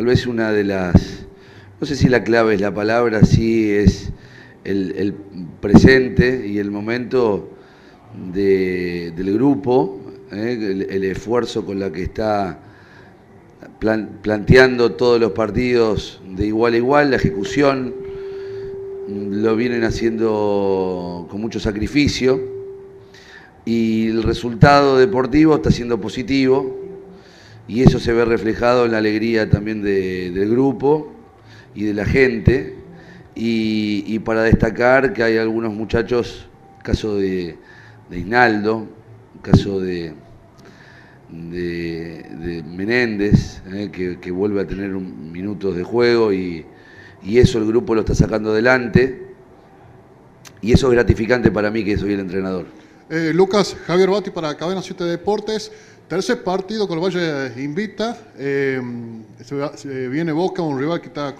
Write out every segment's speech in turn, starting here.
tal vez una de las, no sé si la clave es la palabra, sí es el, presente y el momento del grupo, ¿eh? el, esfuerzo con la que está planteando todos los partidos de igual a igual, la ejecución lo vienen haciendo con mucho sacrificio y el resultado deportivo está siendo positivo y eso se ve reflejado en la alegría también del grupo y de la gente y, para destacar que hay algunos muchachos, caso de, de caso de, de, Menéndez, eh, que, vuelve a tener minutos de juego y, eso el grupo lo está sacando adelante. Y eso es gratificante para mí que soy el entrenador. Eh, Lucas, Javier Bati para Cadena 7 Deportes. Tercer partido con el Valle invita. Eh, se, viene Boca, un rival que está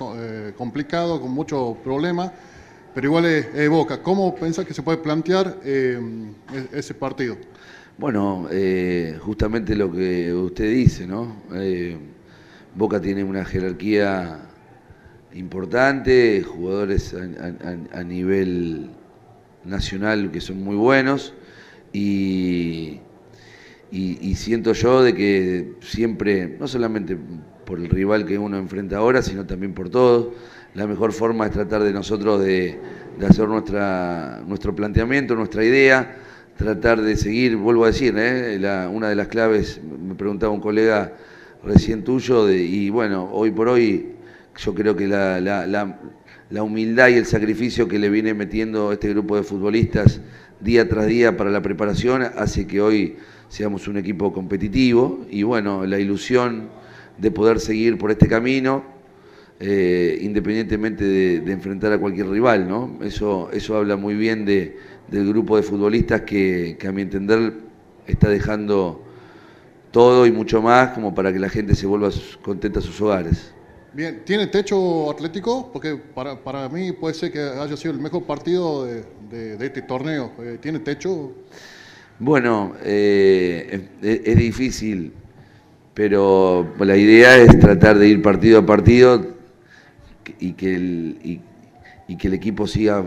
complicado, con muchos problemas, pero igual es, Boca. ¿Cómo piensa que se puede plantear e-, ese partido? Bueno, eh, justamente lo que usted dice, ¿no? Eh, Boca tiene una jerarquía importante, jugadores a, nivel nacional que son muy buenos y, siento yo de que siempre, no solamente por el rival que uno enfrenta ahora, sino también por todos, la mejor forma es tratar de nosotros de hacer nuestra, nuestro planteamiento, nuestra idea tratar de seguir, vuelvo a decir, ¿eh? una de las claves, me preguntaba un colega recién tuyo, y bueno, hoy por hoy yo creo que la, la, humildad y el sacrificio que le viene metiendo este grupo de futbolistas día tras día para la preparación hace que hoy seamos un equipo competitivo y bueno, la ilusión de poder seguir por este camino, eh, independientemente de, de, enfrentar a cualquier rival, ¿no? Eso, eso habla muy bien de del grupo de futbolistas que, a mi entender está dejando todo y mucho más como para que la gente se vuelva contenta a sus hogares. Bien, ¿tiene techo atlético? Porque para, para mí puede ser que haya sido el mejor partido de, este torneo. Eh, ¿Tiene techo? Bueno, eh, es, difícil, pero la idea es tratar de ir partido a partido y que el, y que el equipo siga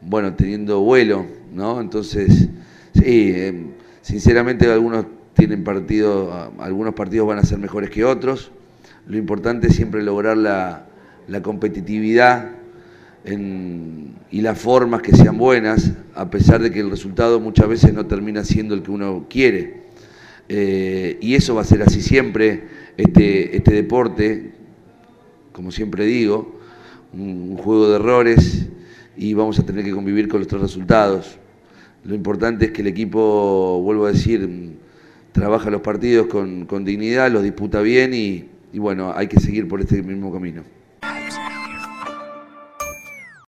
bueno, teniendo vuelo, ¿no? Entonces, sí, em, sinceramente algunos tienen partidos, algunos partidos van a ser mejores que otros. Lo importante es siempre lograr la, competitividad y las formas que sean buenas, a pesar de que el resultado muchas veces no termina siendo el que uno quiere. Eh, y eso va a ser así siempre, este, este deporte, como siempre digo, un juego de errores y vamos a tener que convivir con los tres resultados. Lo importante es que el equipo, vuelvo a decir, trabaja los partidos con, dignidad, los disputa bien y, y bueno, hay que seguir por este mismo camino.